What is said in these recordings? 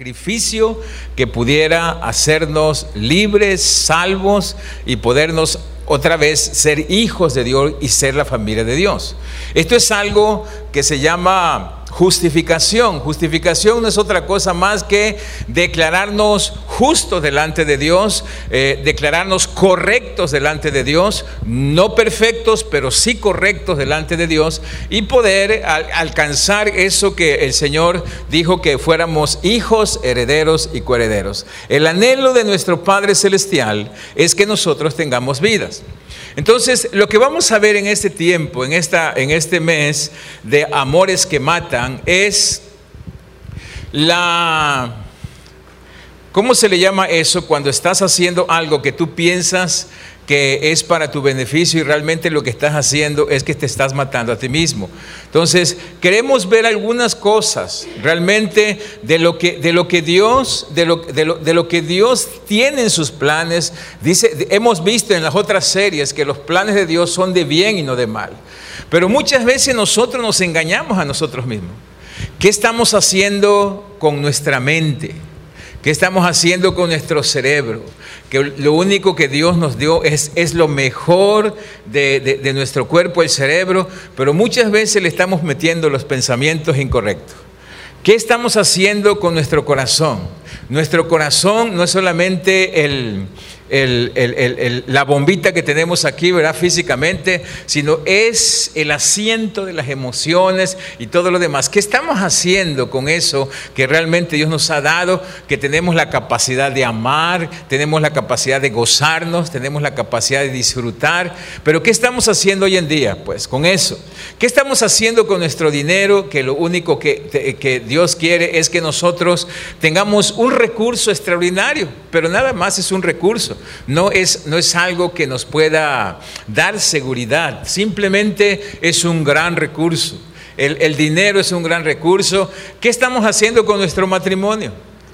sacrificio que pudiera hacernos libres, salvos y podernos otra vez ser hijos de Dios y ser la familia de Dios. Esto es algo que se llama justificación. Justificación no es otra cosa más que declararnos justos delante de Dios, eh, declararnos correctos delante de Dios, no perfectos, pero sí correctos delante de Dios y poder alcanzar eso que el Señor dijo que fuéramos hijos, herederos y coherederos. El anhelo de nuestro Padre Celestial es que nosotros tengamos vidas. Entonces, lo que vamos a ver en este tiempo, en, esta, en este mes de amores que matan, es la... ¿Cómo se le llama eso cuando estás haciendo algo que tú piensas que es para tu beneficio y realmente lo que estás haciendo es que te estás matando a ti mismo. Entonces, queremos ver algunas cosas realmente de lo que, de lo que Dios, de lo, de, lo, que Dios tiene en sus planes. Dice, hemos visto en las otras series que los planes de Dios son de bien y no de mal. Pero muchas veces nosotros nos engañamos a nosotros mismos. ¿Qué estamos haciendo con nuestra mente? ¿Qué estamos haciendo con nuestro cerebro? Que lo único que Dios nos dio es, es lo mejor de, de nuestro cuerpo, el cerebro, pero muchas veces le estamos metiendo los pensamientos incorrectos. ¿Qué estamos haciendo con nuestro corazón? Nuestro corazón no es solamente el, la bombita que tenemos aquí, ¿verdad? Físicamente, sino es el asiento de las emociones y todo lo demás. ¿Qué estamos haciendo con eso que realmente Dios nos ha dado? Que tenemos la capacidad de amar, tenemos la capacidad de gozarnos, tenemos la capacidad de disfrutar. Pero ¿qué estamos haciendo hoy en día? Pues con eso. ¿Qué estamos haciendo con nuestro dinero? Que lo único que Dios quiere es que nosotros tengamos un recurso extraordinario, pero nada más es un recurso no es, no es algo que nos pueda dar seguridad, simplemente es un gran recurso. El, dinero es un gran recurso. ¿Qué estamos haciendo con nuestro matrimonio?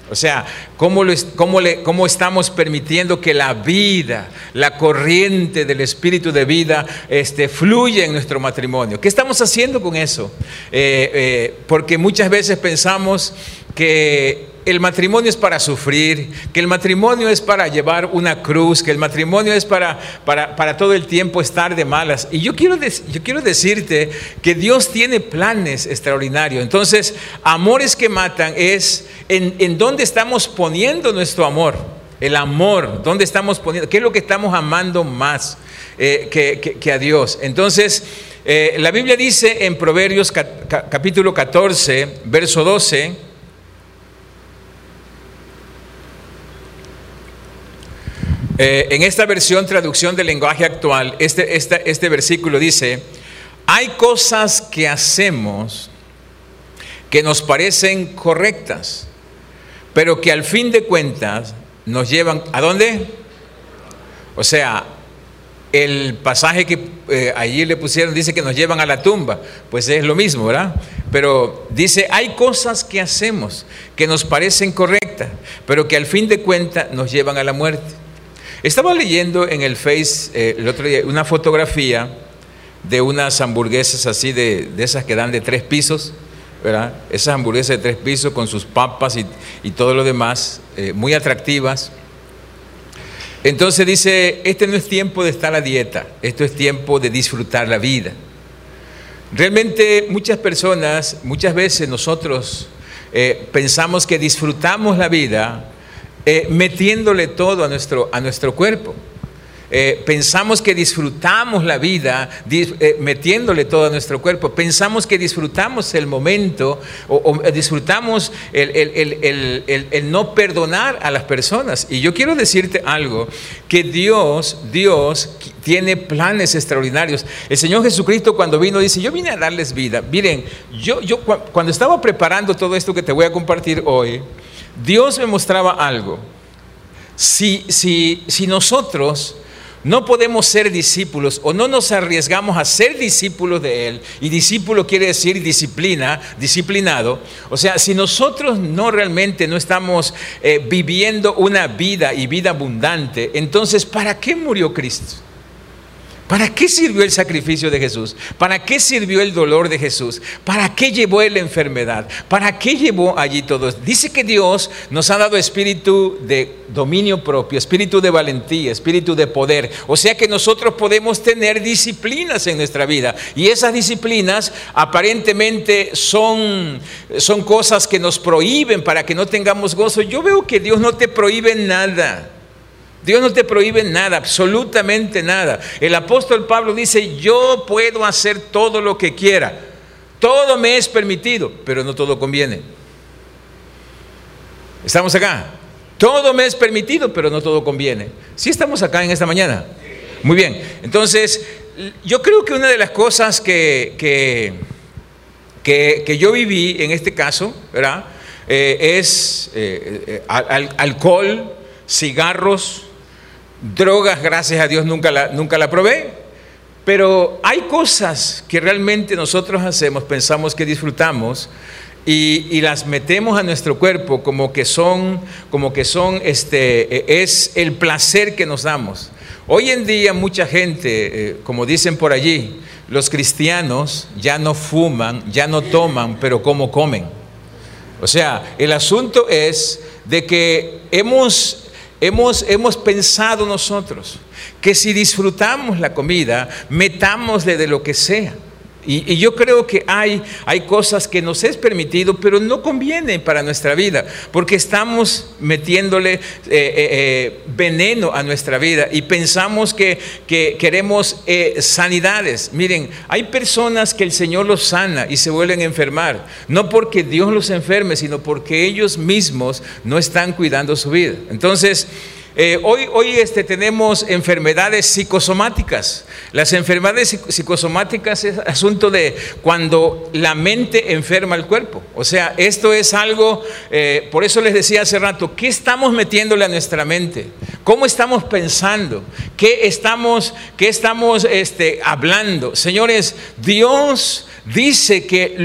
O sea, ¿cómo, ¿cómo, estamos permitiendo que la vida, la corriente del espíritu de vida, este, fluya en nuestro matrimonio? ¿Qué estamos haciendo con eso? Eh, eh, porque muchas veces pensamos que el matrimonio es para sufrir, que el matrimonio es para llevar una cruz, que el matrimonio es para, para, todo el tiempo estar de malas. Y yo quiero, yo quiero decirte que Dios tiene planes extraordinarios. Entonces, amores que matan es en, en dónde estamos poniendo nuestro amor. El amor, ¿dónde estamos poniendo? ¿Qué es lo que estamos amando más eh, que, a Dios? Entonces, eh, la Biblia dice en Proverbios capítulo 14, verso 12, Eh, en esta versión, traducción del lenguaje actual, este, este versículo dice, hay cosas que hacemos que nos parecen correctas, pero que al fin de cuentas nos llevan a dónde? O sea, el pasaje que eh, allí le pusieron dice que nos llevan a la tumba, pues es lo mismo, ¿verdad? Pero dice, hay cosas que hacemos que nos parecen correctas, pero que al fin de cuentas nos llevan a la muerte. Estaba leyendo en el Face eh, el otro día una fotografía de unas hamburguesas así de, esas que dan de tres pisos, ¿verdad? Esas hamburguesas de tres pisos con sus papas y, todo lo demás, eh, muy atractivas. Entonces dice, este no es tiempo de estar a dieta, esto es tiempo de disfrutar la vida. Realmente muchas personas, muchas veces nosotros eh, pensamos que disfrutamos la vida eh, metiéndole todo a nuestro, a nuestro cuerpo. Eh, pensamos que disfrutamos la vida eh, metiéndole todo a nuestro cuerpo. Pensamos que disfrutamos el momento o, disfrutamos el, el, no perdonar a las personas. Y yo quiero decirte algo, que Dios, Dios tiene planes extraordinarios. El Señor Jesucristo cuando vino dice, yo vine a darles vida. Miren, yo, yo cuando estaba preparando todo esto que te voy a compartir hoy, Dios me mostraba algo. Si, si, si nosotros no podemos ser discípulos o no nos arriesgamos a ser discípulos de Él, y discípulo quiere decir disciplina, disciplinado, o sea, si nosotros no realmente no estamos eh, viviendo una vida y vida abundante, entonces, ¿para qué murió Cristo? ¿Para qué sirvió el sacrificio de Jesús? ¿Para qué sirvió el dolor de Jesús? ¿Para qué llevó la enfermedad? ¿Para qué llevó allí todo? Dice que Dios nos ha dado espíritu de dominio propio, espíritu de valentía, espíritu de poder. O sea que nosotros podemos tener disciplinas en nuestra vida. Y esas disciplinas aparentemente son, son cosas que nos prohíben para que no tengamos gozo. Yo veo que Dios no te prohíbe nada. Dios no te prohíbe nada, absolutamente nada. El apóstol Pablo dice, yo puedo hacer todo lo que quiera. Todo me es permitido, pero no todo conviene. ¿Estamos acá? Todo me es permitido, pero no todo conviene. ¿Sí estamos acá en esta mañana? Muy bien. Entonces, yo creo que una de las cosas que, que, yo viví en este caso, ¿verdad? Eh, es eh, eh, alcohol, cigarros, Drogas, gracias a Dios, nunca la, nunca la probé. Pero hay cosas que realmente nosotros hacemos, pensamos que disfrutamos y, las metemos a nuestro cuerpo como que son, como que son, este, es el placer que nos damos. Hoy en día mucha gente, eh, como dicen por allí, los cristianos ya no fuman, ya no toman, pero como comen. O sea, el asunto es de que hemos Hemos, hemos, pensado nosotros que si disfrutamos la comida, metámosle de lo que sea. Y, yo creo que hay, hay cosas que nos es permitido, pero no convienen para nuestra vida, porque estamos metiéndole eh, eh, eh, veneno a nuestra vida y pensamos que, que queremos sanidades. Miren, hay personas que el Señor los sana y se vuelven a enfermar, no porque Dios los enferme, sino porque ellos mismos no están cuidando su vida. Entonces, eh, hoy hoy este, tenemos enfermedades psicosomáticas. Las enfermedades psicosomáticas es asunto de cuando la mente enferma el cuerpo. O sea, esto es algo, eh, por eso les decía hace rato, ¿qué estamos metiéndole a nuestra mente? ¿Cómo estamos pensando? ¿Qué estamos, qué estamos este, hablando? Señores, Dios dice que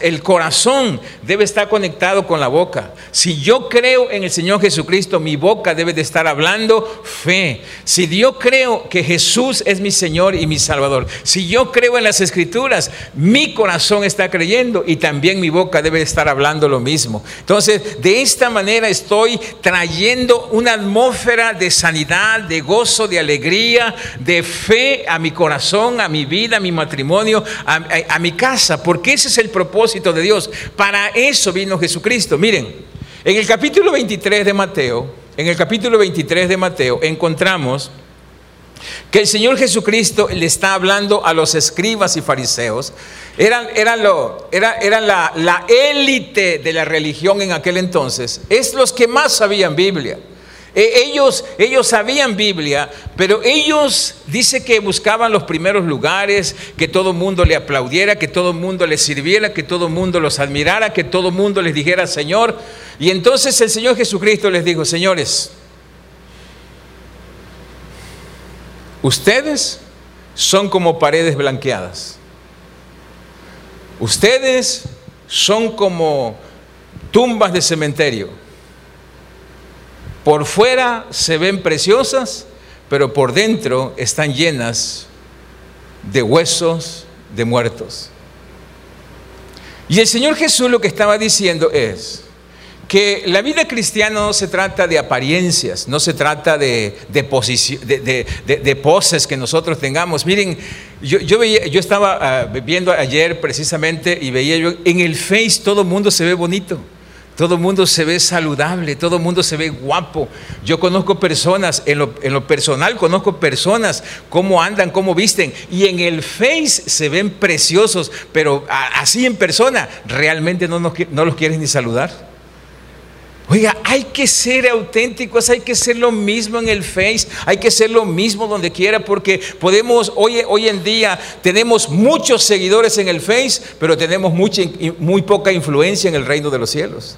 el corazón debe estar conectado con la boca. Si yo creo en el Señor Jesucristo, mi boca debe de estar hablando fe. Si yo creo que Jesús es mi Señor y mi Salvador, si yo creo en las Escrituras, mi corazón está creyendo y también mi boca debe de estar hablando lo mismo. Entonces, de esta manera estoy trayendo una atmósfera de sanidad, de gozo, de alegría, de fe a mi corazón, a mi vida, a mi matrimonio, a, mi mi casa, porque ese es el propósito de Dios. Para eso vino Jesucristo. Miren, en el capítulo 23 de Mateo, en el capítulo 23 de Mateo encontramos que el Señor Jesucristo le está hablando a los escribas y fariseos. Eran, eran, lo, era, eran la, la élite de la religión en aquel entonces. Es los que más sabían Biblia. E, ellos, ellos sabían Biblia, pero ellos dice que buscaban los primeros lugares, que todo el mundo le aplaudiera, que todo el mundo les sirviera, que todo el mundo los admirara, que todo el mundo les dijera Señor. Y entonces el Señor Jesucristo les dijo, señores, ustedes son como paredes blanqueadas. Ustedes son como tumbas de cementerio. Por fuera se ven preciosas, pero por dentro están llenas de huesos de muertos. Y el Señor Jesús lo que estaba diciendo es que la vida cristiana no se trata de apariencias, no se trata de, de, poses que nosotros tengamos. Miren, yo, estaba ah, viendo ayer precisamente y veía yo, en el Face todo el mundo se ve bonito. Todo el mundo se ve saludable, todo el mundo se ve guapo. Yo conozco personas, en lo, personal conozco personas, cómo andan, cómo visten. Y en el Face se ven preciosos, pero así en persona realmente no, no los quieres ni saludar. Oiga, hay que ser auténticos, hay que ser lo mismo en el Face, hay que ser lo mismo donde quiera, porque podemos, hoy, hoy en día tenemos muchos seguidores en el Face, pero tenemos mucha, muy poca influencia en el reino de los cielos.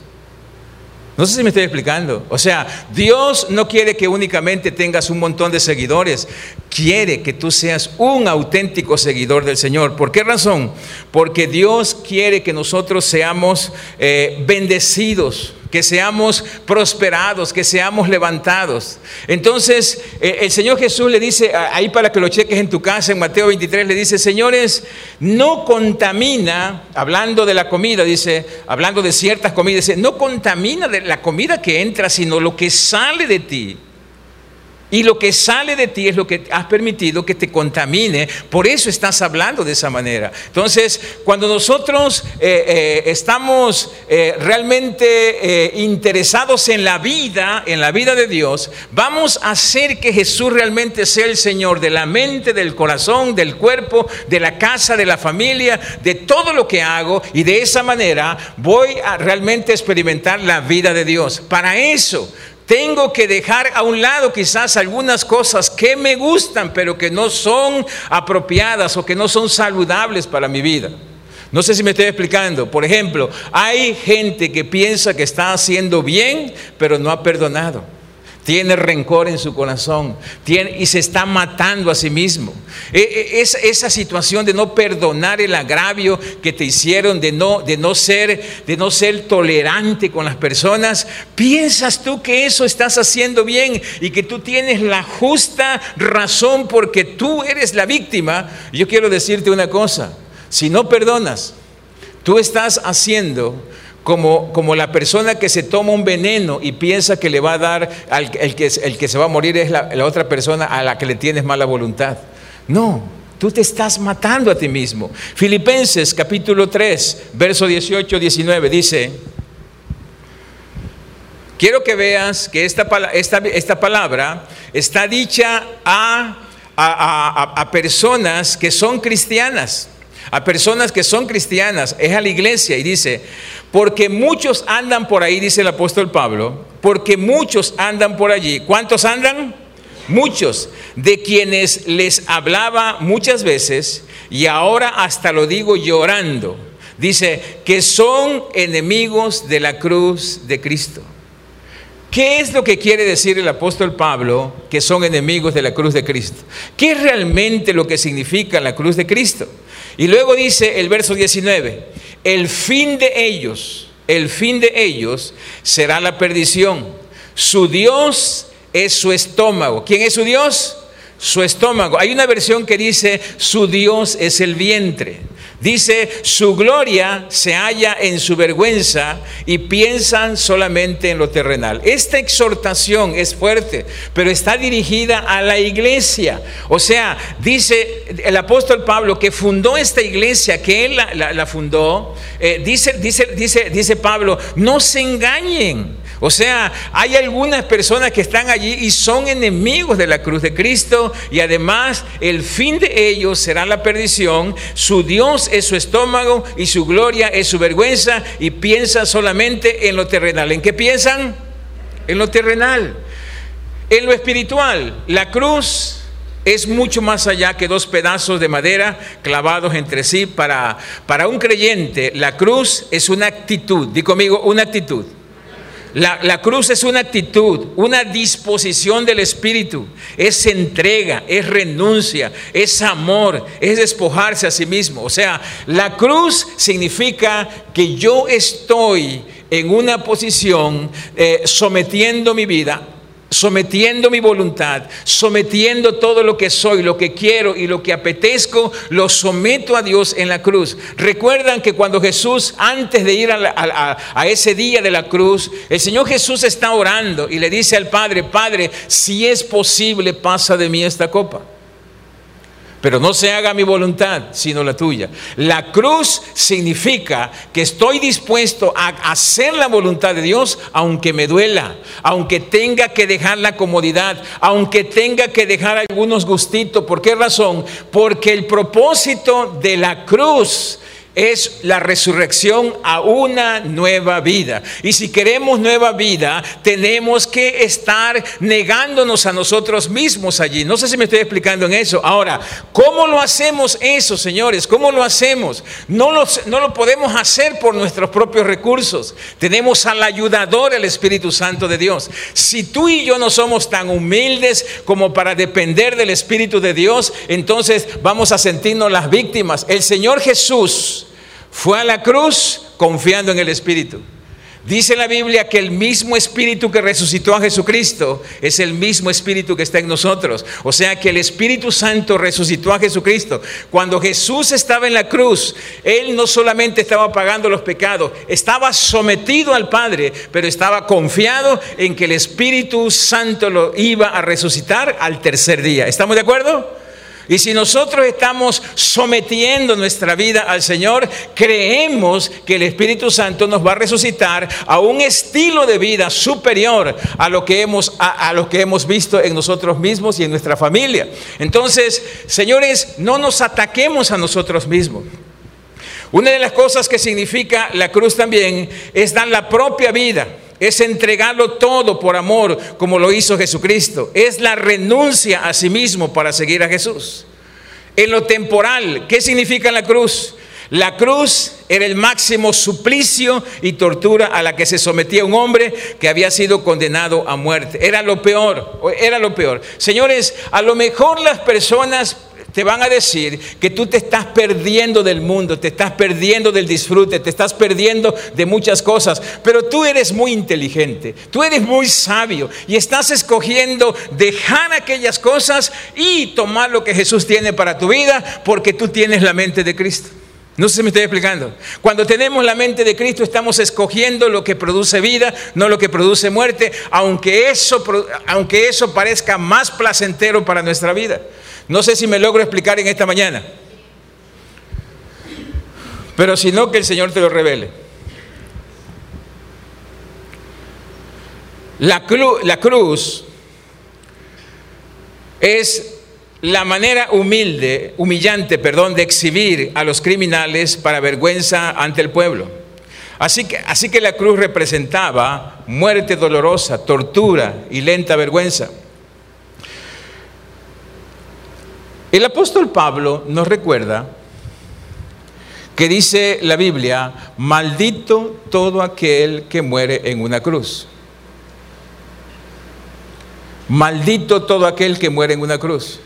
No sé si me estoy explicando. O sea, Dios no quiere que únicamente tengas un montón de seguidores, quiere que tú seas un auténtico seguidor del Señor. ¿Por qué razón? Porque Dios quiere que nosotros seamos eh, bendecidos que seamos prosperados, que seamos levantados. Entonces, eh, el Señor Jesús le dice, ahí para que lo cheques en tu casa, en Mateo 23, le dice, señores, no contamina, hablando de la comida, dice, hablando de ciertas comidas, dice, no contamina la comida que entra, sino lo que sale de ti. Y lo que sale de ti es lo que has permitido que te contamine. Por eso estás hablando de esa manera. Entonces, cuando nosotros eh, eh, estamos eh, realmente interesados en la vida, en la vida de Dios, vamos a hacer que Jesús realmente sea el Señor de la mente, del corazón, del cuerpo, de la casa, de la familia, de todo lo que hago. Y de esa manera voy a realmente experimentar la vida de Dios. Para eso tengo que dejar a un lado quizás algunas cosas que me gustan, pero que no son apropiadas o que no son saludables para mi vida. No sé si me estoy explicando. Por ejemplo, hay gente que piensa que está haciendo bien, pero no ha perdonado tiene rencor en su corazón tiene, y se está matando a sí mismo. E, e, es, esa situación de no perdonar el agravio que te hicieron, de no, de, no ser, de no ser tolerante con las personas, piensas tú que eso estás haciendo bien y que tú tienes la justa razón porque tú eres la víctima. Yo quiero decirte una cosa, si no perdonas, tú estás haciendo como, la persona que se toma un veneno y piensa que le va a dar, al, el, que, el que se va a morir es la, otra persona a la que le tienes mala voluntad. No, tú te estás matando a ti mismo. Filipenses capítulo 3, verso 18, 19 dice, quiero que veas que esta, esta, esta palabra está dicha a, a, a personas que son cristianas a personas que son cristianas, es a la iglesia y dice, porque muchos andan por ahí, dice el apóstol Pablo, porque muchos andan por allí. ¿Cuántos andan? Muchos, de quienes les hablaba muchas veces y ahora hasta lo digo llorando. Dice que son enemigos de la cruz de Cristo. ¿Qué es lo que quiere decir el apóstol Pablo que son enemigos de la cruz de Cristo? ¿Qué es realmente lo que significa la cruz de Cristo? Y luego dice el verso 19, el fin de ellos, el fin de ellos será la perdición. Su Dios es su estómago. ¿Quién es su Dios? Su estómago. Hay una versión que dice, su Dios es el vientre. Dice, su gloria se halla en su vergüenza y piensan solamente en lo terrenal. Esta exhortación es fuerte, pero está dirigida a la iglesia. O sea, dice el apóstol Pablo que fundó esta iglesia, que él la, fundó, eh, dice, dice, dice, dice Pablo, no se engañen. O sea, hay algunas personas que están allí y son enemigos de la cruz de Cristo y además el fin de ellos será la perdición. Su Dios es su estómago y su gloria es su vergüenza y piensan solamente en lo terrenal. ¿En qué piensan? En lo terrenal. En lo espiritual, la cruz es mucho más allá que dos pedazos de madera clavados entre sí. Para, para un creyente, la cruz es una actitud. Di conmigo, una actitud. La, cruz es una actitud, una disposición del Espíritu, es entrega, es renuncia, es amor, es despojarse a sí mismo. O sea, la cruz significa que yo estoy en una posición eh, sometiendo mi vida sometiendo mi voluntad, sometiendo todo lo que soy, lo que quiero y lo que apetezco, lo someto a Dios en la cruz. Recuerdan que cuando Jesús, antes de ir a, ese día de la cruz, el Señor Jesús está orando y le dice al Padre, Padre, si es posible, pasa de mí esta copa. Pero no se haga mi voluntad, sino la tuya. La cruz significa que estoy dispuesto a hacer la voluntad de Dios, aunque me duela, aunque tenga que dejar la comodidad, aunque tenga que dejar algunos gustitos. ¿Por qué razón? Porque el propósito de la cruz es la resurrección a una nueva vida. Y si queremos nueva vida, tenemos que estar negándonos a nosotros mismos allí. No sé si me estoy explicando en eso. Ahora, ¿cómo lo hacemos eso, señores? ¿Cómo lo hacemos? No no lo podemos hacer por nuestros propios recursos. Tenemos al ayudador, el Espíritu Santo de Dios. Si tú y yo no somos tan humildes como para depender del Espíritu de Dios, entonces vamos a sentirnos las víctimas. El Señor Jesús fue a la cruz confiando en el Espíritu. Dice la Biblia que el mismo espíritu que resucitó a Jesucristo es el mismo espíritu que está en nosotros. O sea que el Espíritu Santo resucitó a Jesucristo. Cuando Jesús estaba en la cruz, Él no solamente estaba pagando los pecados, estaba sometido al Padre, pero estaba confiado en que el Espíritu Santo lo iba a resucitar al tercer día. ¿Estamos de acuerdo? Y si nosotros estamos sometiendo nuestra vida al Señor, creemos que el Espíritu Santo nos va a resucitar a un estilo de vida superior a lo que hemos, a, lo que hemos visto en nosotros mismos y en nuestra familia. Entonces, señores, no nos ataquemos a nosotros mismos. Una de las cosas que significa la cruz también es dar la propia vida es entregarlo todo por amor, como lo hizo Jesucristo. Es la renuncia a sí mismo para seguir a Jesús. En lo temporal, ¿qué significa la cruz? La cruz era el máximo suplicio y tortura a la que se sometía un hombre que había sido condenado a muerte. Era lo peor, era lo peor. Señores, a lo mejor las personas te van a decir que tú te estás perdiendo del mundo, te estás perdiendo del disfrute, te estás perdiendo de muchas cosas, pero tú eres muy inteligente, tú eres muy sabio y estás escogiendo dejar aquellas cosas y tomar lo que Jesús tiene para tu vida porque tú tienes la mente de Cristo. No sé si me estoy explicando. Cuando tenemos la mente de Cristo estamos escogiendo lo que produce vida, no lo que produce muerte, aunque eso, aunque eso parezca más placentero para nuestra vida. No sé si me logro explicar en esta mañana. Pero si no, que el Señor te lo revele. La, cruz es la manera humilde, humillante, perdón, de exhibir a los criminales para vergüenza ante el pueblo. Así que, así que la cruz representaba muerte dolorosa, tortura y lenta vergüenza. El apóstol Pablo nos recuerda que dice la Biblia, maldito todo aquel que muere en una cruz. Maldito todo aquel que muere en una cruz.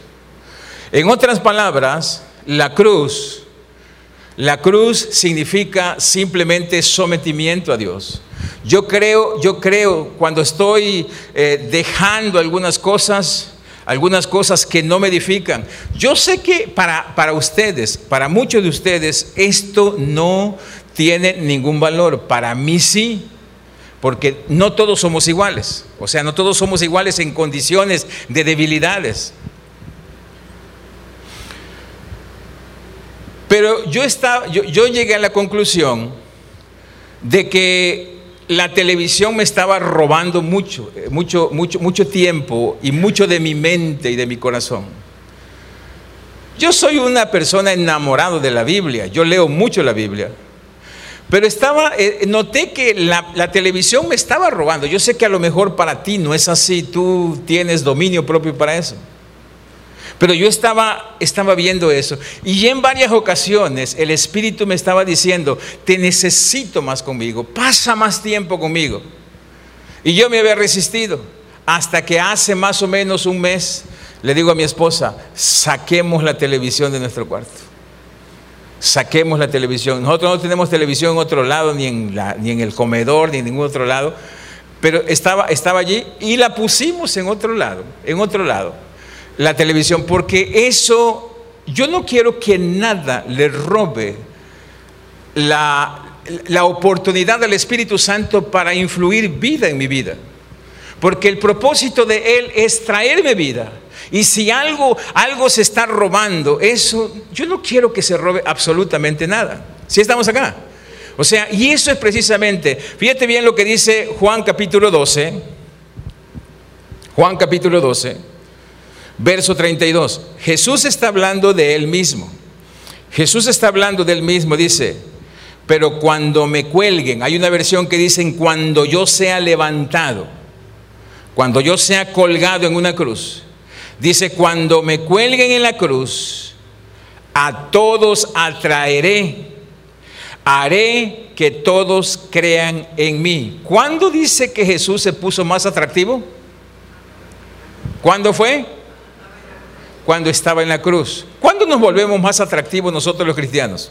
En otras palabras, la cruz, la cruz significa simplemente sometimiento a Dios. Yo creo, yo creo cuando estoy eh, dejando algunas cosas, algunas cosas que no me edifican. Yo sé que para, para ustedes, para muchos de ustedes, esto no tiene ningún valor. Para mí sí, porque no todos somos iguales. O sea, no todos somos iguales en condiciones de debilidades. Pero yo, estaba, yo, yo llegué a la conclusión de que la televisión me estaba robando mucho, eh, mucho, mucho, mucho tiempo y mucho de mi mente y de mi corazón. Yo soy una persona enamorada de la Biblia, yo leo mucho la Biblia, pero estaba, eh, noté que la, la, televisión me estaba robando. Yo sé que a lo mejor para ti no es así, tú tienes dominio propio para eso. Pero yo estaba, estaba viendo eso. Y en varias ocasiones el Espíritu me estaba diciendo, te necesito más conmigo, pasa más tiempo conmigo. Y yo me había resistido. Hasta que hace más o menos un mes le digo a mi esposa, saquemos la televisión de nuestro cuarto. Saquemos la televisión. Nosotros no tenemos televisión en otro lado, ni en, la, ni en el comedor, ni en ningún otro lado. Pero estaba, estaba allí y la pusimos en otro lado, en otro lado la televisión, porque eso, yo no quiero que nada le robe la, la oportunidad del Espíritu Santo para influir vida en mi vida. Porque el propósito de Él es traerme vida. Y si algo, algo se está robando, eso, yo no quiero que se robe absolutamente nada. Si estamos acá. O sea, y eso es precisamente, fíjate bien lo que dice Juan capítulo 12. Juan capítulo 12 Verso 32. Jesús está hablando de él mismo. Jesús está hablando de él mismo, dice, pero cuando me cuelguen, hay una versión que dice, cuando yo sea levantado, cuando yo sea colgado en una cruz, dice, cuando me cuelguen en la cruz, a todos atraeré, haré que todos crean en mí. ¿Cuándo dice que Jesús se puso más atractivo? ¿Cuándo fue? Cuando estaba en la cruz. ¿Cuándo nos volvemos más atractivos nosotros los cristianos?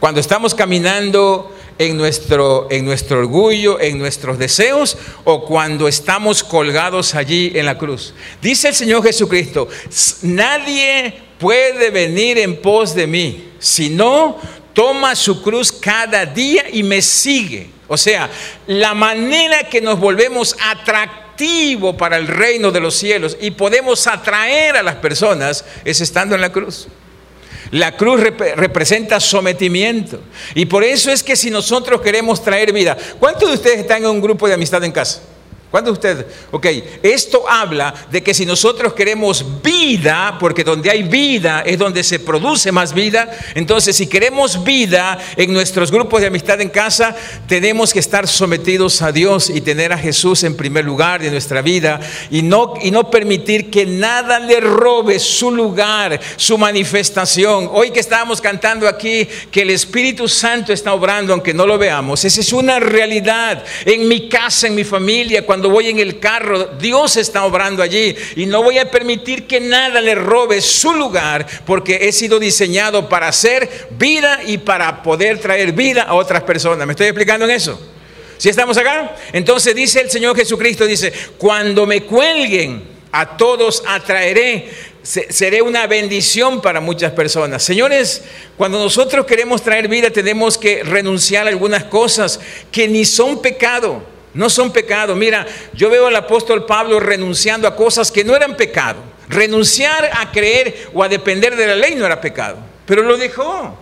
Cuando estamos caminando en nuestro, en nuestro orgullo, en nuestros deseos o cuando estamos colgados allí en la cruz. Dice el Señor Jesucristo, nadie puede venir en pos de mí, si no toma su cruz cada día y me sigue. O sea, la manera que nos volvemos atractivo para el reino de los cielos y podemos atraer a las personas es estando en la cruz. La cruz representa sometimiento. Y por eso es que si nosotros queremos traer vida, ¿cuántos de ustedes están en un grupo de amistad en casa? ¿Cuántos de ustedes? Ok, esto habla de que si nosotros queremos vida, porque donde hay vida es donde se produce más vida, entonces si queremos vida en nuestros grupos de amistad en casa, tenemos que estar sometidos a Dios y tener a Jesús en primer lugar de nuestra vida y no, y no permitir que nada le robe su lugar, su manifestación. Hoy que estábamos cantando aquí que el Espíritu Santo está obrando, aunque no lo veamos, esa es una realidad en mi casa, en mi familia, cuando cuando voy en el carro, Dios está obrando allí y no voy a permitir que nada le robe su lugar porque he sido diseñado para hacer vida y para poder traer vida a otras personas. ¿Me estoy explicando en eso? ¿Si estamos acá? Entonces dice el Señor Jesucristo, dice, cuando me cuelguen, a todos atraeré seré una bendición para muchas personas. Señores, cuando nosotros queremos traer vida tenemos que renunciar a algunas cosas que ni son pecado. No son pecado. Mira, yo veo al apóstol Pablo renunciando a cosas que no eran pecado. Renunciar a creer o a depender de la ley no era pecado, pero lo dejó.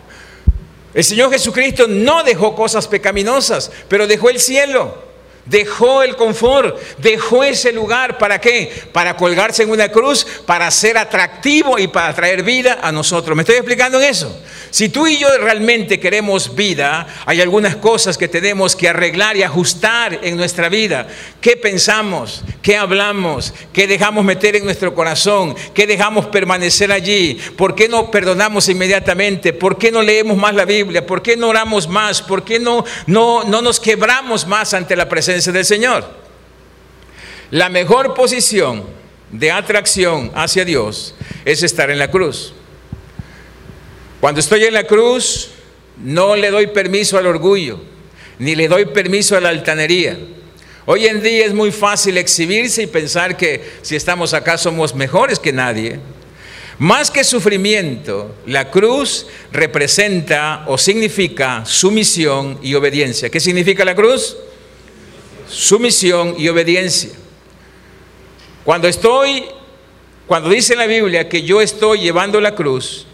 El Señor Jesucristo no dejó cosas pecaminosas, pero dejó el cielo. Dejó el confort, dejó ese lugar, ¿para qué? Para colgarse en una cruz, para ser atractivo y para traer vida a nosotros. ¿Me estoy explicando en eso? Si tú y yo realmente queremos vida, hay algunas cosas que tenemos que arreglar y ajustar en nuestra vida. ¿Qué pensamos? ¿Qué hablamos? ¿Qué dejamos meter en nuestro corazón? ¿Qué dejamos permanecer allí? ¿Por qué no perdonamos inmediatamente? ¿Por qué no leemos más la Biblia? ¿Por qué no oramos más? ¿Por qué no, no, no nos quebramos más ante la presencia? Del Señor. La mejor posición de atracción hacia Dios es estar en la cruz. Cuando estoy en la cruz, no le doy permiso al orgullo, ni le doy permiso a la altanería. Hoy en día es muy fácil exhibirse y pensar que si estamos acá somos mejores que nadie. Más que sufrimiento, la cruz representa o significa sumisión y obediencia. ¿Qué significa la cruz? Sumisión y obediencia. Cuando estoy, cuando dice la Biblia que yo estoy llevando la cruz,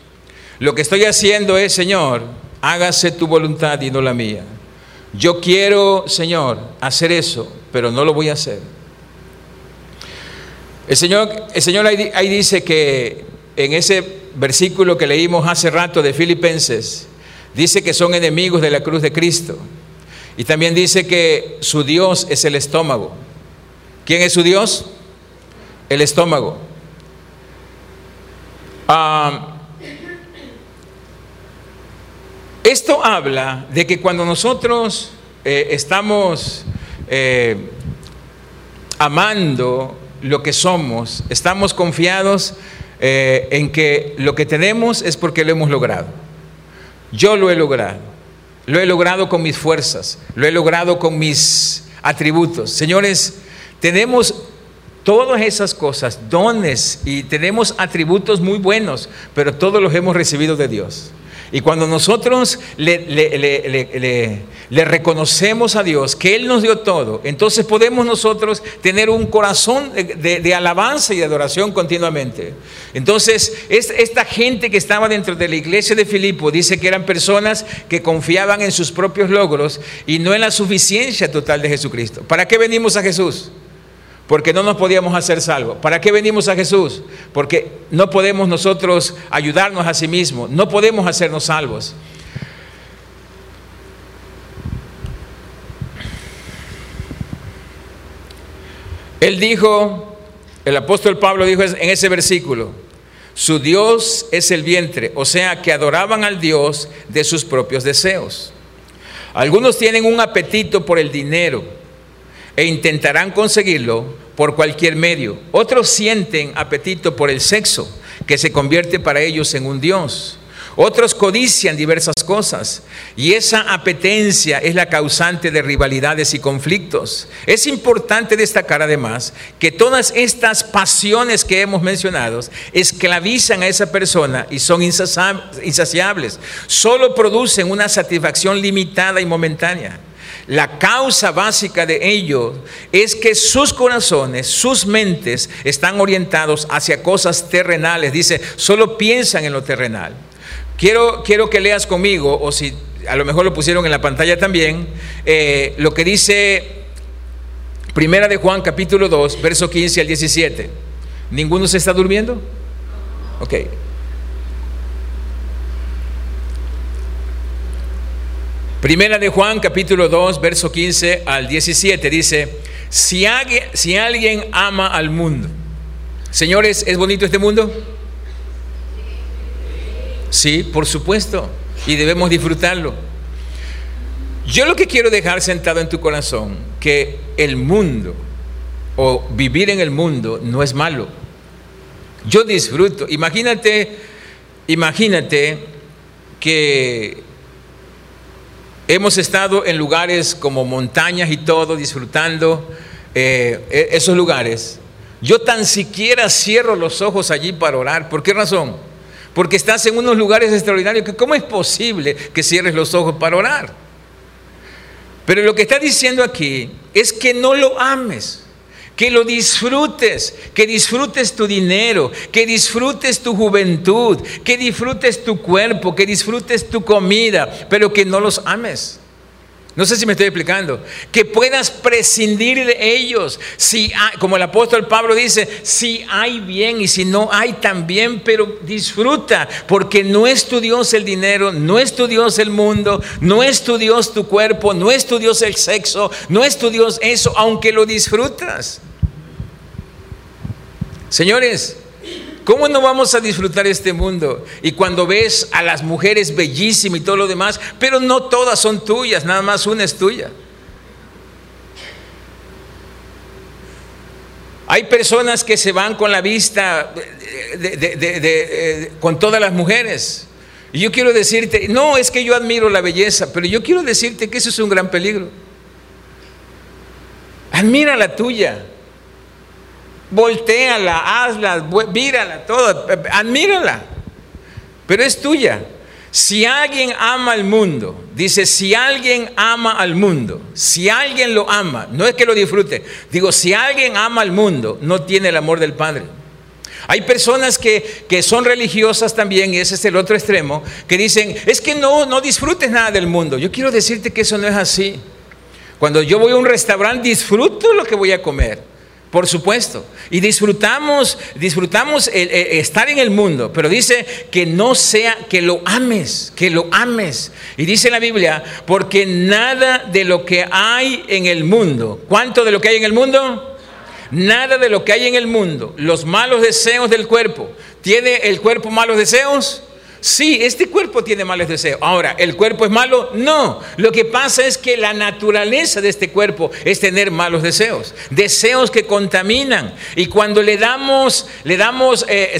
lo que estoy haciendo es, Señor, hágase tu voluntad y no la mía. Yo quiero, Señor, hacer eso, pero no lo voy a hacer. El Señor, el Señor ahí, ahí dice que en ese versículo que leímos hace rato de Filipenses, dice que son enemigos de la cruz de Cristo. Y también dice que su Dios es el estómago. ¿Quién es su Dios? El estómago. Esto habla de que cuando nosotros eh, estamos eh, amando lo que somos, estamos confiados eh, en que lo que tenemos es porque lo hemos logrado. Yo lo he logrado. Lo he logrado con mis fuerzas, lo he logrado con mis atributos. Señores, tenemos todas esas cosas, dones y tenemos atributos muy buenos, pero todos los hemos recibido de Dios. Y cuando nosotros le, reconocemos a Dios que Él nos dio todo, entonces podemos nosotros tener un corazón de, alabanza y de adoración continuamente. Entonces, esta gente que estaba dentro de la iglesia de Filipo dice que eran personas que confiaban en sus propios logros y no en la suficiencia total de Jesucristo. ¿Para qué venimos a Jesús? Porque no nos podíamos hacer salvos. ¿Para qué venimos a Jesús? Porque no podemos nosotros ayudarnos a sí mismos, no podemos hacernos salvos. Él dijo, el apóstol Pablo dijo en ese versículo, su Dios es el vientre, o sea que adoraban al Dios de sus propios deseos. Algunos tienen un apetito por el dinero e intentarán conseguirlo por cualquier medio. Otros sienten apetito por el sexo, que se convierte para ellos en un Dios. Otros codician diversas cosas y esa apetencia es la causante de rivalidades y conflictos. Es importante destacar además que todas estas pasiones que hemos mencionado esclavizan a esa persona y son insaciables. Solo producen una satisfacción limitada y momentánea. La causa básica de ello es que sus corazones, sus mentes están orientados hacia cosas terrenales. Dice, solo piensan en lo terrenal. Quiero, quiero que leas conmigo, o si a lo mejor lo pusieron en la pantalla también, eh, lo que dice Primera de Juan capítulo 2, verso 15 al 17. ¿Ninguno se está durmiendo? Ok. Primera de Juan capítulo 2, verso 15 al 17 dice, si alguien, si alguien ama al mundo, señores, ¿es bonito este mundo? Sí, por supuesto, y debemos disfrutarlo. Yo lo que quiero dejar sentado en tu corazón, que el mundo o vivir en el mundo no es malo. Yo disfruto. Imagínate, imagínate que Hemos estado en lugares como montañas y todo, disfrutando eh, e-, esos lugares. Yo tan siquiera cierro los ojos allí para orar. ¿Por qué razón? Porque estás en unos lugares extraordinarios cómo es posible que cierres los ojos para orar. Pero lo que está diciendo aquí es que no lo ames que lo disfrutes, que disfrutes tu dinero, que disfrutes tu juventud, que disfrutes tu cuerpo, que disfrutes tu comida, pero que no los ames. No sé si me estoy explicando. Que puedas prescindir de ellos. Si como el apóstol Pablo dice, si hay bien y si no hay también, pero disfruta, porque no es tu Dios el dinero, no es tu Dios el mundo, no es tu Dios tu cuerpo, no es tu Dios el sexo, no es tu Dios eso, aunque lo disfrutas. Señores, ¿cómo no vamos a disfrutar este mundo? Y cuando ves a las mujeres bellísimas y todo lo demás, pero no todas son tuyas, nada más una es tuya. Hay personas que se van con la vista con todas las mujeres. Y yo quiero decirte, no es que yo admiro la belleza, pero yo quiero decirte que eso es un gran peligro. Admira la tuya volteala, hazla, mírala, toda, admírala, pero es tuya. Si alguien ama al mundo, dice, si alguien ama al mundo, si alguien lo ama, no es que lo disfrute, digo, si alguien ama al mundo, no tiene el amor del Padre. Hay personas que, que, son religiosas también, y ese es el otro extremo, que dicen, es que no, no disfrutes nada del mundo. Yo quiero decirte que eso no es así. Cuando yo voy a un restaurante, disfruto lo que voy a comer. Por supuesto. Y disfrutamos, disfrutamos estar en el mundo, pero dice que no sea, que lo ames, que lo ames. Y dice la Biblia, porque nada de lo que hay en el mundo, ¿cuánto de lo que hay en el mundo? Nada de lo que hay en el mundo, los malos deseos del cuerpo. ¿Tiene el cuerpo malos deseos? Sí, este cuerpo tiene malos deseos. Ahora, ¿el cuerpo es malo? No. Lo que pasa es que la naturaleza de este cuerpo es tener malos deseos, deseos que contaminan. Y cuando le damos, le damos eh,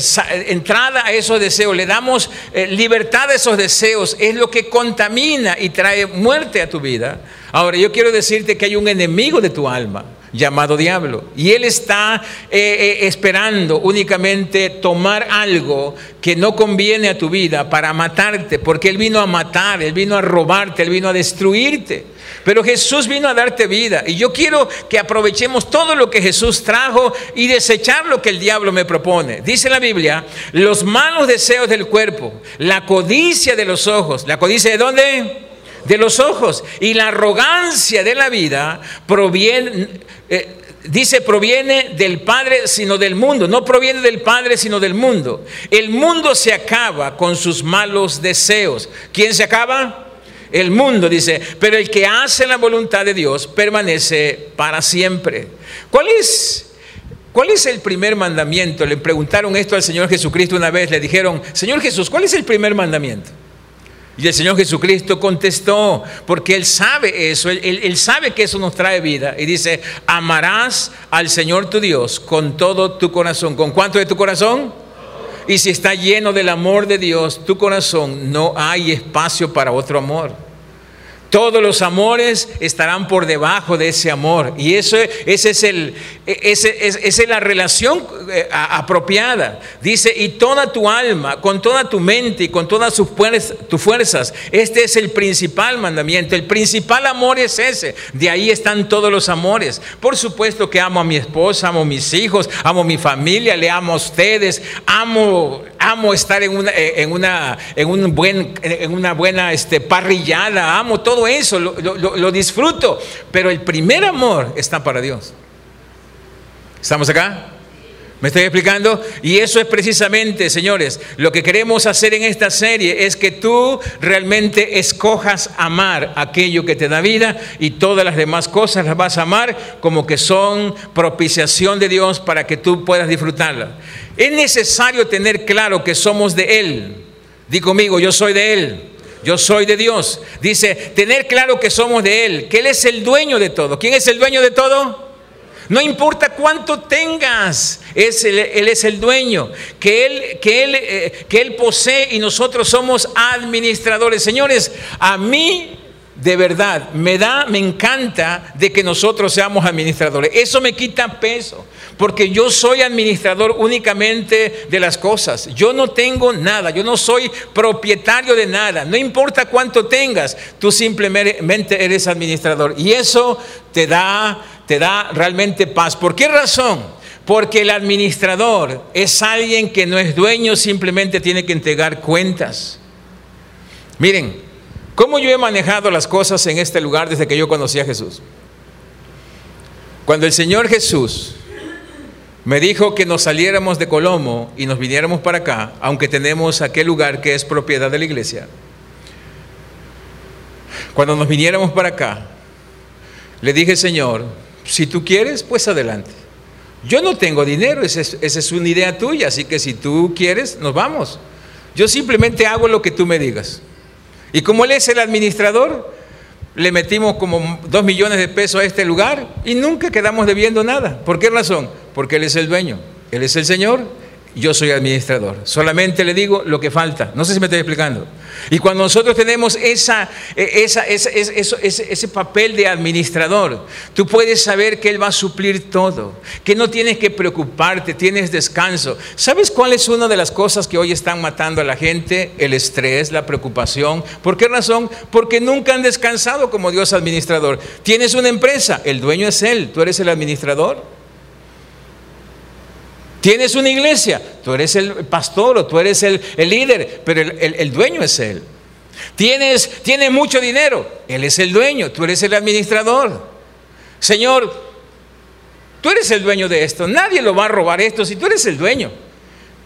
entrada a esos deseos, le damos eh, libertad a esos deseos, es lo que contamina y trae muerte a tu vida. Ahora, yo quiero decirte que hay un enemigo de tu alma llamado diablo. Y él está eh, eh, esperando únicamente tomar algo que no conviene a tu vida para matarte, porque él vino a matar, él vino a robarte, él vino a destruirte. Pero Jesús vino a darte vida. Y yo quiero que aprovechemos todo lo que Jesús trajo y desechar lo que el diablo me propone. Dice la Biblia, los malos deseos del cuerpo, la codicia de los ojos. ¿La codicia de dónde? de los ojos. Y la arrogancia de la vida proviene, eh, dice, proviene del Padre, sino del mundo. No proviene del Padre, sino del mundo. El mundo se acaba con sus malos deseos. ¿Quién se acaba? El mundo dice, pero el que hace la voluntad de Dios permanece para siempre. ¿Cuál es? ¿Cuál es el primer mandamiento? Le preguntaron esto al Señor Jesucristo una vez, le dijeron, Señor Jesús, ¿cuál es el primer mandamiento? Y el Señor Jesucristo contestó, porque Él sabe eso, él, sabe que eso nos trae vida. Y dice, amarás al Señor tu Dios con todo tu corazón. ¿Con cuánto de tu corazón? Y si está lleno del amor de Dios, tu corazón, no hay espacio para otro amor. Todos los amores estarán por debajo de ese amor. Y eso, ese es el, ese, esa es la relación eh, apropiada. Dice, y toda tu alma, con toda tu mente y con todas tus fuerzas. Este es el principal mandamiento. El principal amor es ese. De ahí están todos los amores. Por supuesto que amo a mi esposa, amo a mis hijos, amo a mi familia, le amo a ustedes, amo, amo estar en una, en una, en un buen, en una buena este, parrillada, amo todo eso, lo, disfruto, pero el primer amor está para Dios. ¿Estamos acá? ¿Me estoy explicando? Y eso es precisamente, señores, lo que queremos hacer en esta serie es que tú realmente escojas amar aquello que te da vida y todas las demás cosas las vas a amar como que son propiciación de Dios para que tú puedas disfrutarla. Es necesario tener claro que somos de Él. Di conmigo, yo soy de Él yo soy de Dios. Dice, tener claro que somos de Él, que Él es el dueño de todo. ¿Quién es el dueño de todo? No importa cuánto tengas, es él, es el dueño, que él, que, él, eh, que él posee y nosotros somos administradores. Señores, a mí de verdad, me da, me encanta de que nosotros seamos administradores. Eso me quita peso, porque yo soy administrador únicamente de las cosas. Yo no tengo nada, yo no soy propietario de nada. No importa cuánto tengas, tú simplemente eres administrador. Y eso te da, te da realmente paz. ¿Por qué razón? Porque el administrador es alguien que no es dueño, simplemente tiene que entregar cuentas. Miren, ¿Cómo yo he manejado las cosas en este lugar desde que yo conocí a Jesús? Cuando el Señor Jesús me dijo que nos saliéramos de Colomo y nos viniéramos para acá, aunque tenemos aquel lugar que es propiedad de la iglesia, cuando nos viniéramos para acá, le dije, Señor, si tú quieres, pues adelante. Yo no tengo dinero, esa es, esa es una idea tuya, así que si tú quieres, nos vamos. Yo simplemente hago lo que tú me digas. Y como él es el administrador, le metimos como dos millones de pesos a este lugar y nunca quedamos debiendo nada. ¿Por qué razón? Porque él es el dueño, él es el Señor yo soy administrador. Solamente le digo lo que falta. No sé si me estoy explicando. Y cuando nosotros tenemos esa, e, esa, ese, papel de administrador, tú puedes saber que Él va a suplir todo, que no tienes que preocuparte, tienes descanso. ¿Sabes cuál es una de las cosas que hoy están matando a la gente? El estrés, la preocupación. ¿Por qué razón? Porque nunca han descansado como Dios administrador. Tienes una empresa, el dueño es Él, tú eres el administrador. Tienes una iglesia, tú eres el pastor o tú eres el, líder, pero el, dueño es Él. Tienes, tienes mucho dinero, Él es el dueño, tú eres el administrador. Señor, tú eres el dueño de esto, nadie lo va a robar esto si tú eres el dueño.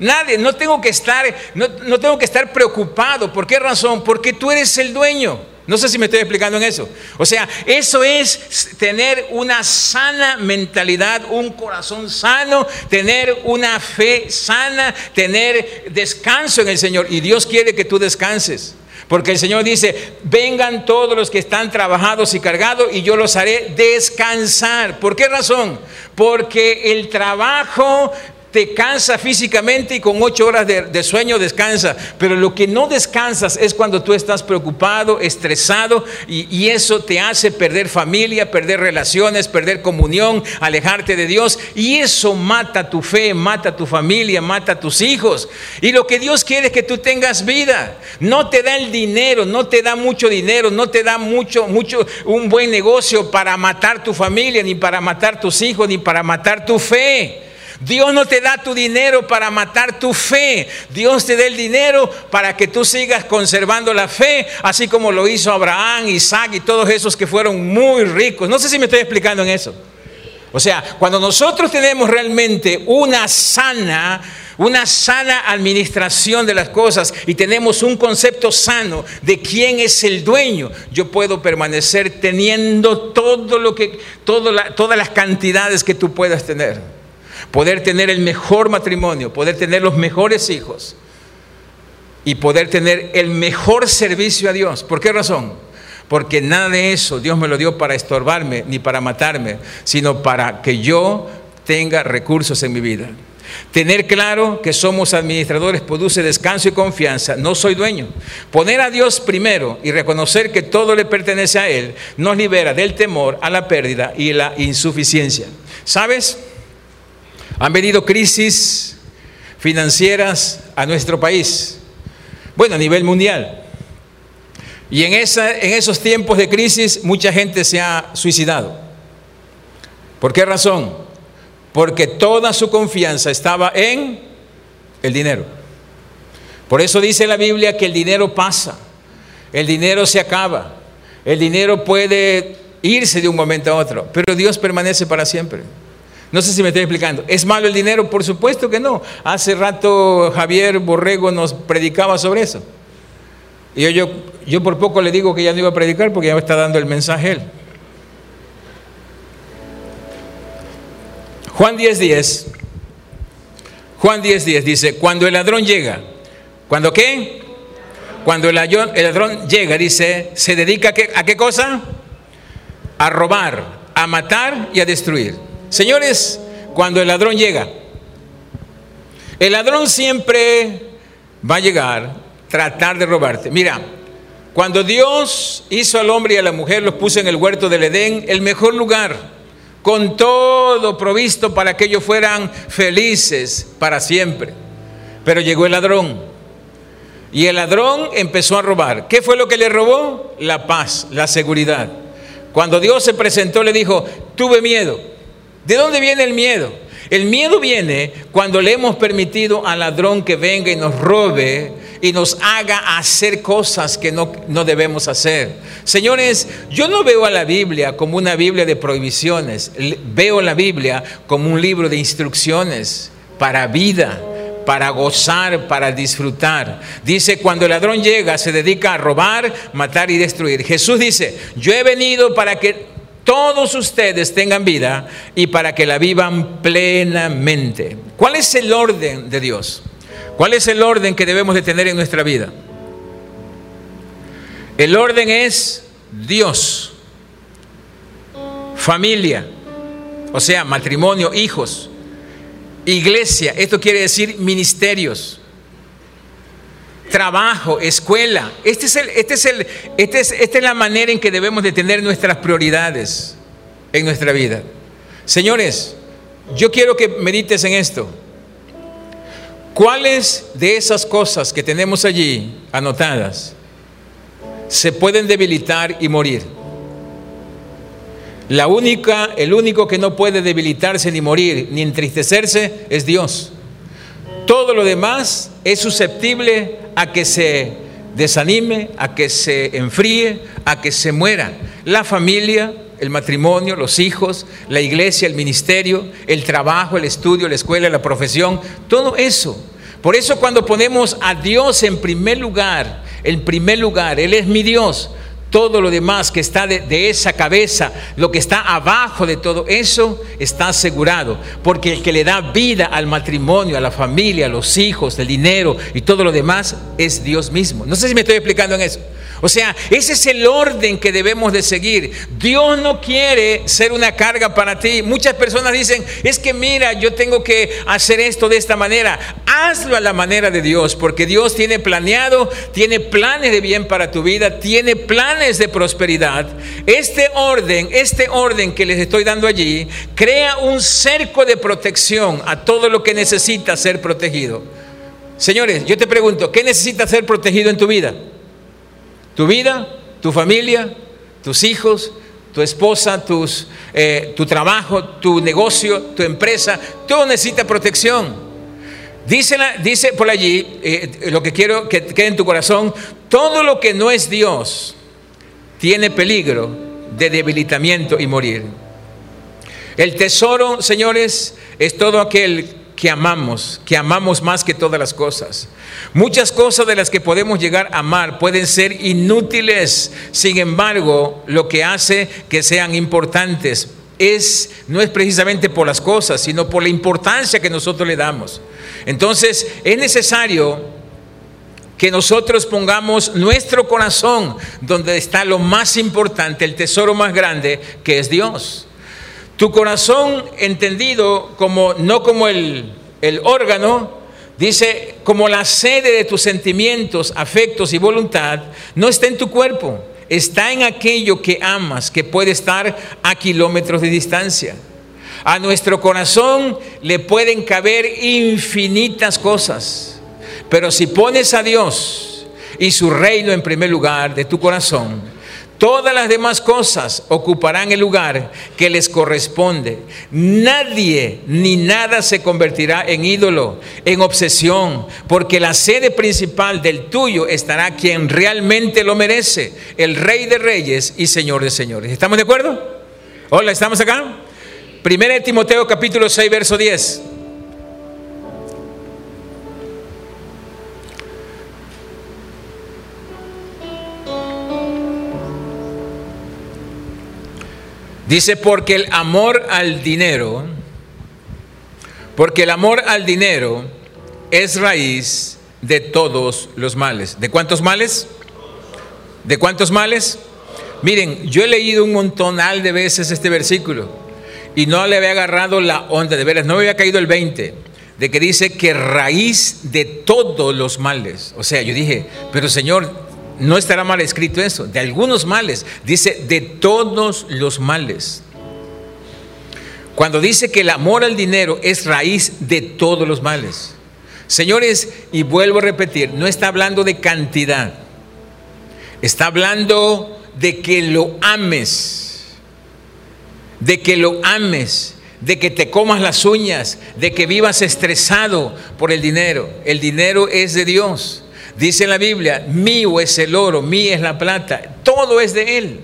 Nadie, no tengo que estar, no, no tengo que estar preocupado. ¿Por qué razón? Porque tú eres el dueño. No sé si me estoy explicando en eso. O sea, eso es tener una sana mentalidad, un corazón sano, tener una fe sana, tener descanso en el Señor. Y Dios quiere que tú descanses. Porque el Señor dice, vengan todos los que están trabajados y cargados y yo los haré descansar. ¿Por qué razón? Porque el trabajo te cansa físicamente y con ocho horas de, sueño descansa. Pero lo que no descansas es cuando tú estás preocupado, estresado y, eso te hace perder familia, perder relaciones, perder comunión, alejarte de Dios. Y eso mata tu fe, mata tu familia, mata tus hijos. Y lo que Dios quiere es que tú tengas vida. No te da el dinero, no te da mucho dinero, no te da mucho, mucho, un buen negocio para matar tu familia, ni para matar tus hijos, ni para matar tu fe. Dios no te da tu dinero para matar tu fe. Dios te da el dinero para que tú sigas conservando la fe, así como lo hizo Abraham, Isaac y todos esos que fueron muy ricos. No sé si me estoy explicando en eso. O sea, cuando nosotros tenemos realmente una sana, una sana administración de las cosas y tenemos un concepto sano de quién es el dueño, yo puedo permanecer teniendo todo lo que, todas las cantidades que tú puedas tener poder tener el mejor matrimonio, poder tener los mejores hijos y poder tener el mejor servicio a Dios. ¿Por qué razón? Porque nada de eso Dios me lo dio para estorbarme ni para matarme, sino para que yo tenga recursos en mi vida. Tener claro que somos administradores produce descanso y confianza. No soy dueño. Poner a Dios primero y reconocer que todo le pertenece a Él nos libera del temor a la pérdida y la insuficiencia. ¿Sabes? Han venido crisis financieras a nuestro país. Bueno, a nivel mundial. Y en, esa, en esos tiempos de crisis mucha gente se ha suicidado. ¿Por qué razón? porque toda su confianza estaba en el dinero. Por eso dice la Biblia que el dinero pasa, el dinero se acaba, el dinero puede irse de un momento a otro, pero Dios permanece para siempre. No sé si me estoy explicando. ¿Es malo el dinero? Por supuesto que no. Hace rato Javier Borrego nos predicaba sobre eso. Y yo, yo, yo por poco le digo que ya no iba a predicar porque ya me está dando el mensaje él. Juan 10:10, 10, Juan 10:10 10 dice, cuando el ladrón llega, ¿cuando qué? Cuando el ladrón, llega, dice, se dedica a a qué cosa? A robar, a matar y a destruir. Señores, cuando el ladrón llega, el ladrón siempre va a llegar, tratar de robarte. Mira, cuando Dios hizo al hombre y a la mujer, los puso en el huerto del Edén, el mejor lugar con todo provisto para que ellos fueran felices para siempre. Pero llegó el ladrón. Y el ladrón empezó a robar. ¿Qué fue lo que le robó? La paz, la seguridad. Cuando Dios se presentó le dijo, tuve miedo. ¿De dónde viene el miedo? El miedo viene cuando le hemos permitido al ladrón que venga y nos robe y nos haga hacer cosas que no, no, debemos hacer. Señores, yo no veo a la Biblia como una Biblia de prohibiciones, veo la Biblia como un libro de instrucciones para vida, para gozar, para disfrutar. Dice, cuando el ladrón llega, se dedica a robar, matar y destruir. Jesús dice, yo he venido para que todos ustedes tengan vida y para que la vivan plenamente. ¿Cuál es el orden de Dios? ¿Cuál es el orden que debemos de tener en nuestra vida? El orden es Dios, familia, o sea, matrimonio, hijos, iglesia, esto quiere decir ministerios, trabajo, escuela. Este es el, este es el, este es, esta es la manera en que debemos de tener nuestras prioridades en nuestra vida. Señores, yo quiero que medites en esto. ¿Cuáles de esas cosas que tenemos allí anotadas se pueden debilitar y morir? La única, el único que no puede debilitarse ni morir ni entristecerse es Dios. Todo lo demás es susceptible a que se desanime, a que se enfríe, a que se muera. La familia, el matrimonio, los hijos, la iglesia, el ministerio, el trabajo, el estudio, la escuela, la profesión, todo eso. Por eso cuando ponemos a Dios en primer lugar, en primer lugar, Él es mi Dios, todo lo demás que está de, esa cabeza, lo que está abajo de todo eso, está asegurado. Porque el que le da vida al matrimonio, a la familia, a los hijos, el dinero y todo lo demás es Dios mismo. No sé si me estoy explicando en eso. O sea, ese es el orden que debemos de seguir. Dios no quiere ser una carga para ti. Muchas personas dicen, es que mira, yo tengo que hacer esto de esta manera. Hazlo a la manera de Dios, porque Dios tiene planeado, tiene planes de bien para tu vida, tiene planes de prosperidad. Este orden, este orden que les estoy dando allí, crea un cerco de protección a todo lo que necesita ser protegido. Señores, yo te pregunto, ¿qué necesita ser protegido en tu vida? Tu vida, tu familia, tus hijos, tu esposa, eh, tu trabajo, tu negocio, tu empresa, todo necesita protección. Dice, dice por allí, eh, lo que quiero que quede en tu corazón, todo lo que no es Dios tiene peligro de debilitamiento y morir. El tesoro, señores, es todo aquel que amamos, que amamos más que todas las cosas. Muchas cosas de las que podemos llegar a amar pueden ser inútiles, sin embargo, lo que hace que sean importantes es no es precisamente por las cosas, sino por la importancia que nosotros le damos. Entonces, es necesario que nosotros pongamos nuestro corazón donde está lo más importante, el tesoro más grande, que es Dios. Tu corazón entendido como no como el el órgano, dice, como la sede de tus sentimientos, afectos y voluntad, no está en tu cuerpo, está en aquello que amas, que puede estar a kilómetros de distancia. A nuestro corazón le pueden caber infinitas cosas, pero si pones a Dios y su reino en primer lugar de tu corazón, Todas las demás cosas ocuparán el lugar que les corresponde. Nadie ni nada se convertirá en ídolo, en obsesión, porque la sede principal del tuyo estará quien realmente lo merece, el Rey de Reyes y Señor de Señores. ¿Estamos de acuerdo? Hola, ¿estamos acá? Primera Timoteo capítulo 6, verso 10. Dice, porque el amor al dinero, porque el amor al dinero es raíz de todos los males. ¿De cuántos males? ¿De cuántos males? Miren, yo he leído un montonal de veces este versículo y no le había agarrado la onda, de veras, no me había caído el 20, de que dice que raíz de todos los males. O sea, yo dije, pero Señor, no estará mal escrito eso, de algunos males, dice de todos los males. Cuando dice que el amor al dinero es raíz de todos los males. Señores, y vuelvo a repetir, no está hablando de cantidad, está hablando de que lo ames, de que lo ames, de que te comas las uñas, de que vivas estresado por el dinero. El dinero es de Dios. Dice la Biblia, mío es el oro, mía es la plata, todo es de Él.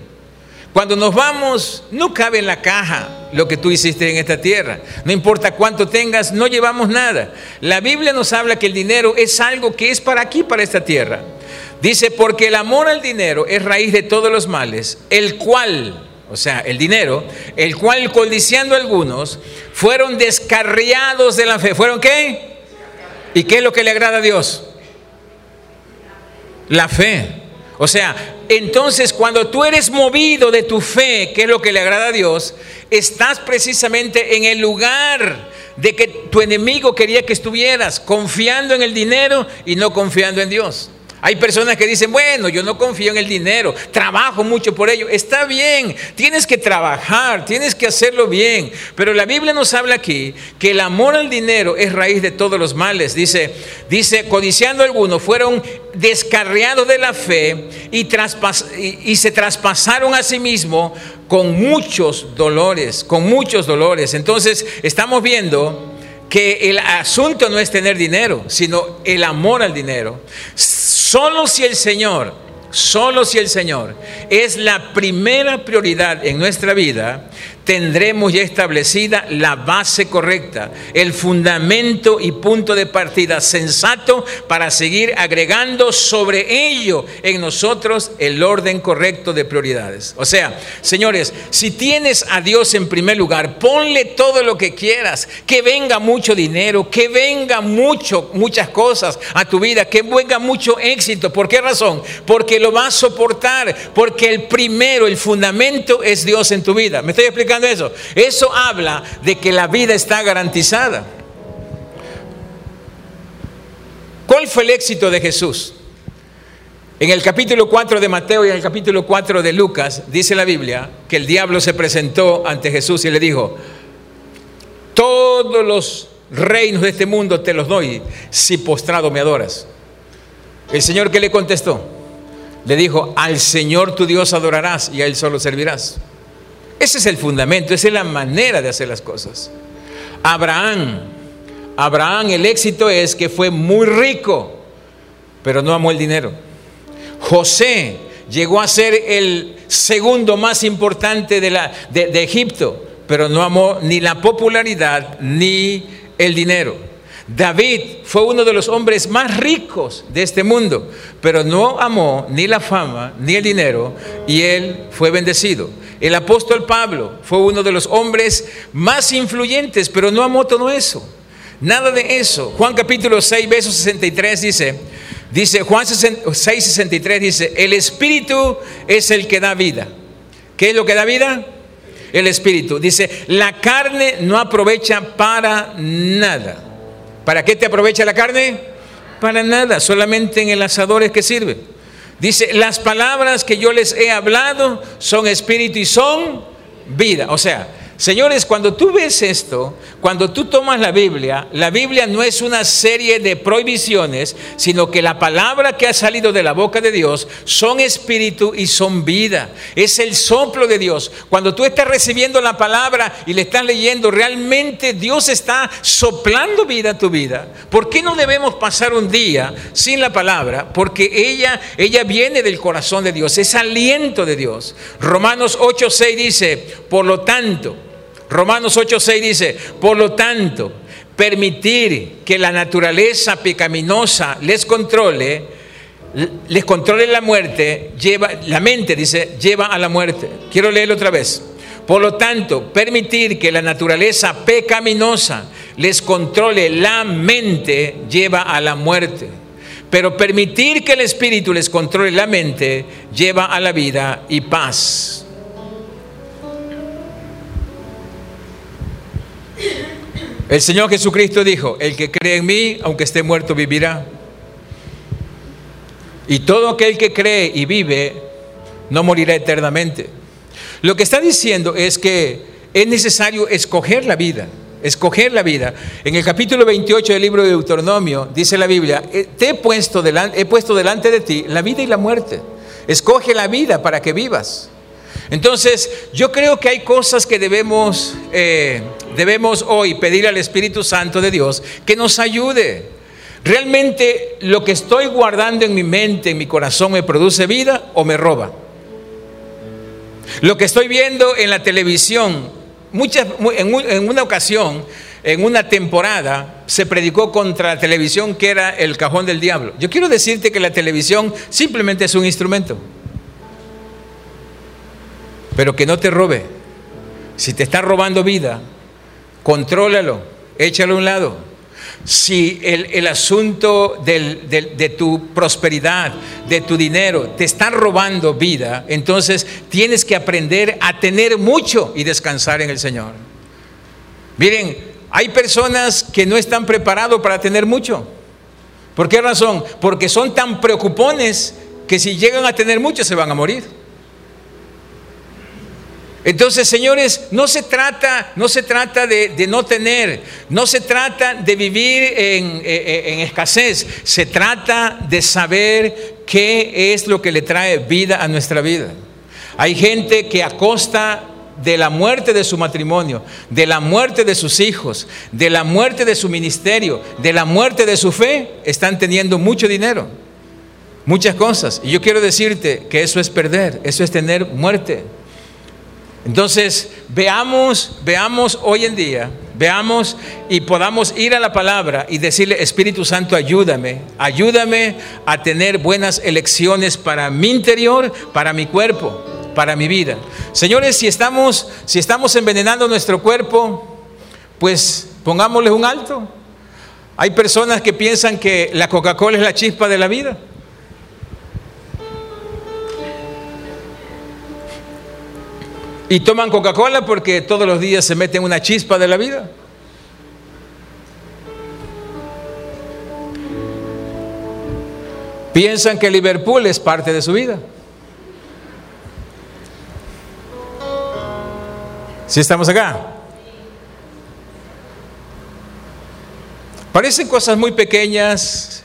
Cuando nos vamos, no cabe en la caja lo que tú hiciste en esta tierra. No importa cuánto tengas, no llevamos nada. La Biblia nos habla que el dinero es algo que es para aquí, para esta tierra. Dice, porque el amor al dinero es raíz de todos los males, el cual, o sea, el dinero, el cual codiciando algunos, fueron descarriados de la fe. ¿Fueron qué? ¿Y qué es lo que le agrada a Dios? La fe. O sea, entonces cuando tú eres movido de tu fe, que es lo que le agrada a Dios, estás precisamente en el lugar de que tu enemigo quería que estuvieras, confiando en el dinero y no confiando en Dios. Hay personas que dicen, bueno, yo no confío en el dinero, trabajo mucho por ello. Está bien, tienes que trabajar, tienes que hacerlo bien. Pero la Biblia nos habla aquí que el amor al dinero es raíz de todos los males. Dice, dice, codiciando algunos, fueron descarriados de la fe y, y se traspasaron a sí mismos con muchos dolores, con muchos dolores. Entonces, estamos viendo que el asunto no es tener dinero, sino el amor al dinero. Solo si el Señor, solo si el Señor es la primera prioridad en nuestra vida, tendremos ya establecida la base correcta, el fundamento y punto de partida sensato para seguir agregando sobre ello en nosotros el orden correcto de prioridades. O sea, señores, si tienes a Dios en primer lugar, ponle todo lo que quieras, que venga mucho dinero, que venga mucho, muchas cosas a tu vida, que venga mucho éxito. ¿Por qué razón? Porque lo vas a soportar, porque el primero, el fundamento es Dios en tu vida. ¿Me estoy explicando? Eso? Eso habla de que la vida está garantizada. ¿Cuál fue el éxito de Jesús? En el capítulo 4 de Mateo y en el capítulo 4 de Lucas dice la Biblia que el diablo se presentó ante Jesús y le dijo, todos los reinos de este mundo te los doy si postrado me adoras. El Señor que le contestó, le dijo, al Señor tu Dios adorarás y a Él solo servirás. Ese es el fundamento, esa es la manera de hacer las cosas. Abraham, Abraham, el éxito es que fue muy rico, pero no amó el dinero. José llegó a ser el segundo más importante de, la, de, de Egipto, pero no amó ni la popularidad ni el dinero. David fue uno de los hombres más ricos de este mundo, pero no amó ni la fama ni el dinero y él fue bendecido. El apóstol Pablo fue uno de los hombres más influyentes, pero no amó todo eso. Nada de eso. Juan capítulo 6, verso 63 dice, dice Juan 6, 63 dice, el espíritu es el que da vida. ¿Qué es lo que da vida? El espíritu. Dice, la carne no aprovecha para nada. ¿Para qué te aprovecha la carne? Para nada, solamente en el asador es que sirve. Dice, las palabras que yo les he hablado son espíritu y son vida. O sea, Señores, cuando tú ves esto, cuando tú tomas la Biblia, la Biblia no es una serie de prohibiciones, sino que la palabra que ha salido de la boca de Dios son espíritu y son vida. Es el soplo de Dios. Cuando tú estás recibiendo la palabra y le estás leyendo, realmente Dios está soplando vida a tu vida. ¿Por qué no debemos pasar un día sin la palabra? Porque ella, ella viene del corazón de Dios, es aliento de Dios. Romanos 8:6 dice, por lo tanto, Romanos 8:6 dice, por lo tanto, permitir que la naturaleza pecaminosa les controle, les controle la muerte, lleva, la mente dice, lleva a la muerte. Quiero leerlo otra vez. Por lo tanto, permitir que la naturaleza pecaminosa les controle la mente lleva a la muerte. Pero permitir que el espíritu les controle la mente lleva a la vida y paz. El Señor Jesucristo dijo, el que cree en mí, aunque esté muerto, vivirá. Y todo aquel que cree y vive, no morirá eternamente. Lo que está diciendo es que es necesario escoger la vida, escoger la vida. En el capítulo 28 del libro de Deuteronomio dice la Biblia, eh, te he puesto, delante, he puesto delante de ti la vida y la muerte. Escoge la vida para que vivas. Entonces, yo creo que hay cosas que debemos, eh, debemos hoy pedir al Espíritu Santo de Dios que nos ayude. ¿Realmente lo que estoy guardando en mi mente, en mi corazón, me produce vida o me roba? Lo que estoy viendo en la televisión, muchas, en una ocasión, en una temporada, se predicó contra la televisión que era el cajón del diablo. Yo quiero decirte que la televisión simplemente es un instrumento pero que no te robe. Si te está robando vida, contrólalo, échalo a un lado. Si el, asunto de tu prosperidad, de tu dinero, te está robando vida, entonces tienes que aprender a tener mucho y descansar en el Señor. Miren, hay personas que no están preparados para tener mucho. ¿Por qué razón? Porque son tan preocupones que si llegan a tener mucho se van a morir. Entonces, señores, no se trata, no se trata de, no tener, no se trata de vivir en, en, escasez, se trata de saber qué es lo que le trae vida a nuestra vida. Hay gente que a costa de la muerte de su matrimonio, de la muerte de sus hijos, de la muerte de su ministerio, de la muerte de su fe, están teniendo mucho dinero, muchas cosas. Y yo quiero decirte que eso es perder, eso es tener muerte. Entonces, veamos, veamos hoy en día, veamos y podamos ir a la palabra y decirle, Espíritu Santo, ayúdame, ayúdame a tener buenas elecciones para mi interior, para mi cuerpo, para mi vida. Señores, si estamos, si estamos envenenando nuestro cuerpo, pues pongámosle un alto. Hay personas que piensan que la Coca-Cola es la chispa de la vida. Y toman Coca-Cola porque todos los días se meten una chispa de la vida. Piensan que Liverpool es parte de su vida. Si estamos acá. Parecen cosas muy pequeñas,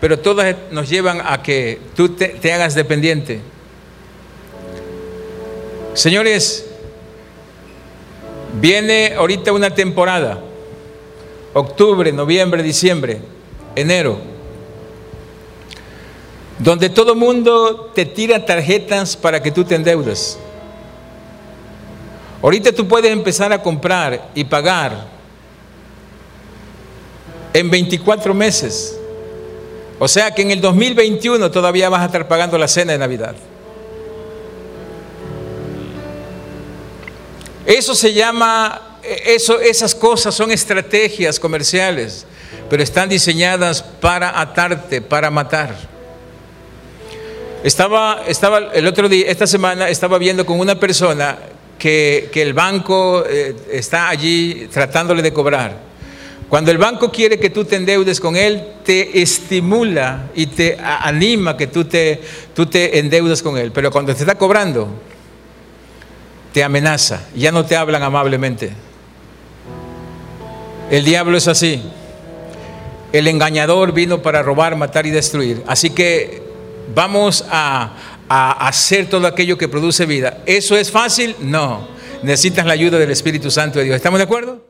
pero todas nos llevan a que tú te, te hagas dependiente. Señores, viene ahorita una temporada, octubre, noviembre, diciembre, enero, donde todo mundo te tira tarjetas para que tú te endeudes. Ahorita tú puedes empezar a comprar y pagar en 24 meses. O sea que en el 2021 todavía vas a estar pagando la cena de Navidad. Eso se llama, eso, esas cosas son estrategias comerciales, pero están diseñadas para atarte, para matar. Estaba, estaba el otro día, esta semana, estaba viendo con una persona que, el banco eh, está allí tratándole de cobrar. Cuando el banco quiere que tú te endeudes con él, te estimula y te anima que tú te, tú te endeudas con él. Pero cuando te está cobrando, te amenaza, ya no te hablan amablemente. El diablo es así. El engañador vino para robar, matar y destruir. Así que vamos a, a hacer todo aquello que produce vida. ¿Eso es fácil? No. Necesitas la ayuda del Espíritu Santo de Dios. ¿Estamos de acuerdo?